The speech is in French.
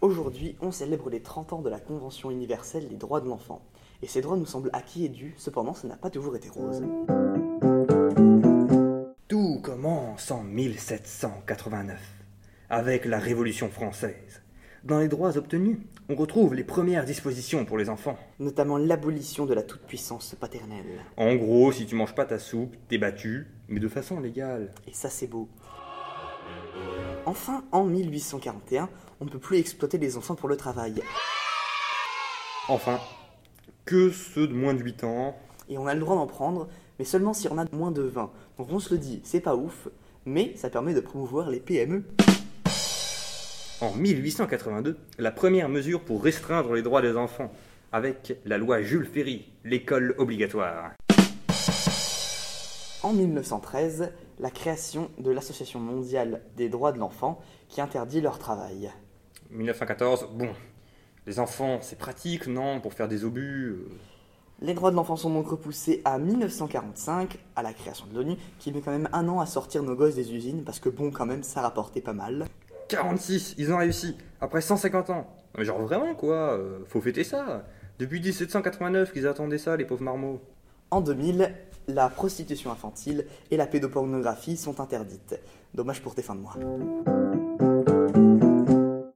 Aujourd'hui, on célèbre les 30 ans de la Convention universelle des droits de l'enfant. Et ces droits nous semblent acquis et dus, cependant ça n'a pas toujours été rose. Tout commence en 1789, avec la Révolution française. Dans les droits obtenus, on retrouve les premières dispositions pour les enfants. Notamment l'abolition de la toute-puissance paternelle. En gros, si tu manges pas ta soupe, t'es battu, mais de façon légale. Et ça c'est beau. Enfin, en 1841, on ne peut plus exploiter les enfants pour le travail. Enfin, que ceux de moins de 8 ans. Et on a le droit d'en prendre, mais seulement si on a moins de 20. Donc on se le dit, c'est pas ouf, mais ça permet de promouvoir les PME. En 1882, la première mesure pour restreindre les droits des enfants, avec la loi Jules Ferry, l'école obligatoire. En 1913, la création de l'Association mondiale des droits de l'enfant qui interdit leur travail. 1914, bon, les enfants, c'est pratique, non, pour faire des obus euh. Les droits de l'enfant sont donc repoussés à 1945, à la création de l'ONU, qui met quand même un an à sortir nos gosses des usines, parce que bon, quand même, ça rapportait pas mal. 46, ils ont réussi, après 150 ans. Mais Genre vraiment, quoi, euh, faut fêter ça. Depuis 1789 qu'ils attendaient ça, les pauvres marmots. En 2000, la prostitution infantile et la pédopornographie sont interdites. Dommage pour tes fins de mois.